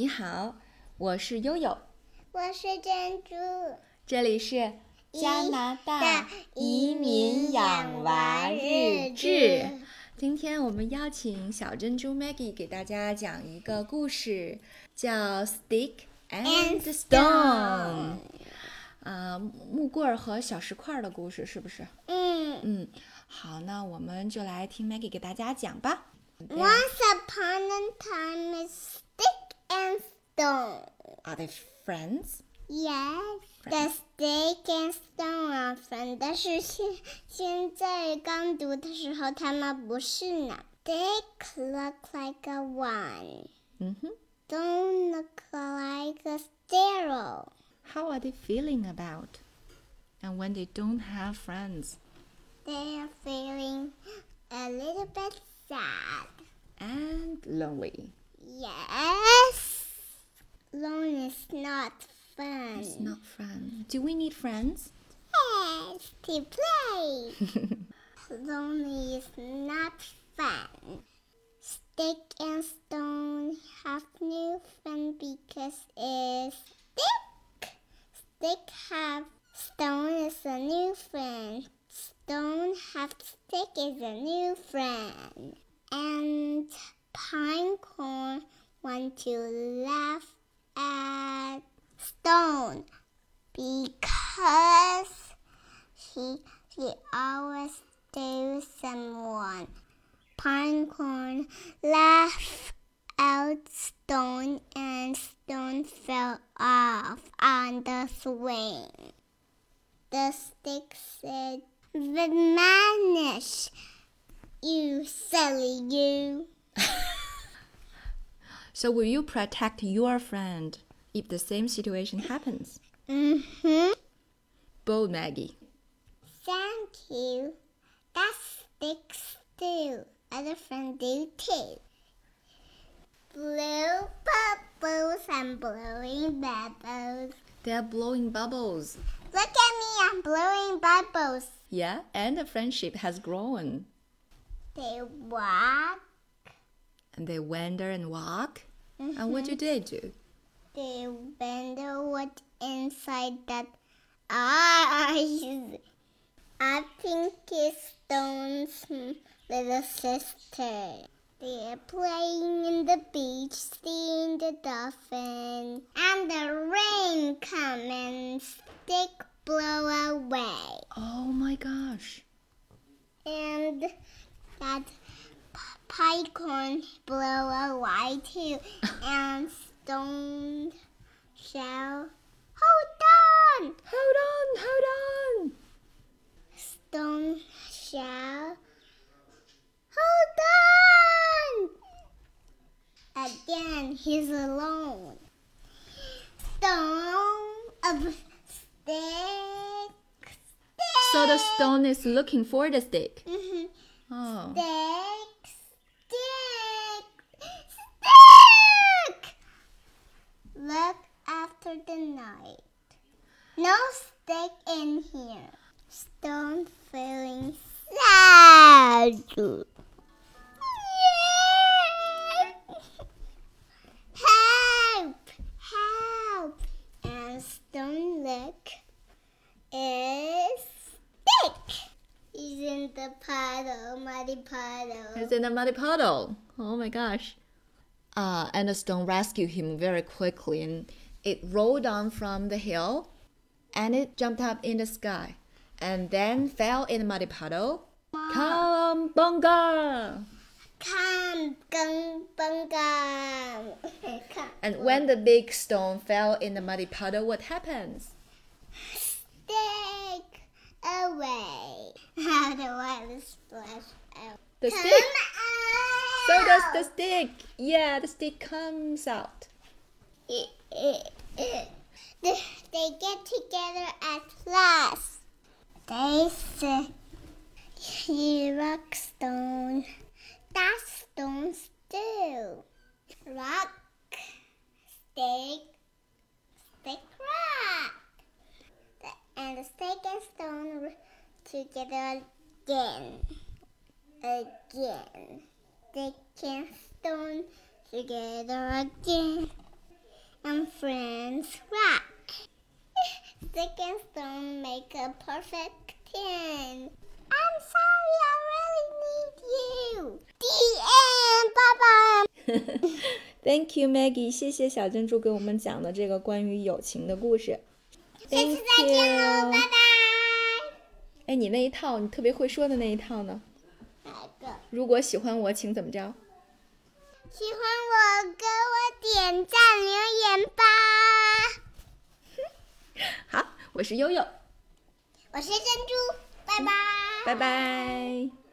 你好，我是悠悠，我是珍珠，这里是加拿大移民养娃日志。今天我们邀请小珍珠 Maggie 给大家讲一个故事，叫《Stick and Stone》。啊，木棍儿和小石块的故事是不是？嗯嗯，好，那我们就来听 Maggie 给大家讲吧。Once upon a time, stick and stone. Are they friends? Yes, the stick and stone are friends. 但是现现在刚读的时候，他们不是呢。Stick look like a one. 嗯哼。 Stone look like a zero. How are they feeling about? And when they don't have friends They are feeling a little bit sad. and lonely. Yes. Alone is not fun. It's not fun. Do we need friends? Yes, to play. Lonely is not fun. Stick and stone have new friend because it's stick. Stick have stone is a new friend. Stone have stick is a new friend. And Pinecone want to laugh at Stone because he he always do someone. Pinecone laughed out Stone and Stone fell off on the swing. The stick said, Vanish, you silly you. So will you protect your friend if the same situation happens? Mm-hmm. Bold Maggie. Thank you. That sticks too. Other friends do too. Blue bubbles and blowing bubbles. They're blowing bubbles. Look at me, I'm blowing bubbles. Yeah, and the friendship has grown. They walk. And they wander and walk. And what do mm-hmm. they do? They wonder what inside that eyes. I think it's Stone's hmm, little sister. They're playing in the beach, seeing the dolphin, and the rain come and stick blow away. Oh my gosh. And that pine blow away too, and Stone shell. hold on. Hold on, hold on. Stone shall hold on. Again, he's alone. Stone of stick. So the stone is looking for the stick. Mhm. Oh. Stick, stick, stick. Look night. No stick in here. Stone feeling sad. Help! Help! And Stone look is stick. He's in the puddle, muddy puddle. It's in a muddy puddle. Oh my gosh. Uh, and the stone rescued him very quickly and it rolled down from the hill and it jumped up in the sky and then fell in the muddy puddle. Gung, bunga. And when the big stone fell in the muddy puddle, what happens? Stick away. How the water splash out. The Come stick. out. So does the stick. Yeah, the stick comes out. They, they get together at last. They say, "You rock stone, that stone still rock, stick, stick rock." And the stick and stone together again, again. Stick and stone together again. And friends rock. Stick and stone make a perfect ten. I'm sorry, I really need you. The end. Bye bye. Thank you, Maggie。谢谢小珍珠给我们讲的这个关于友情的故事。下次再见喽，拜拜。哎，你那一套，你特别会说的那一套呢？哪个？如果喜欢我，请怎么着？喜欢我，给我点赞留言吧。好，我是悠悠，我是珍珠，拜拜。拜拜。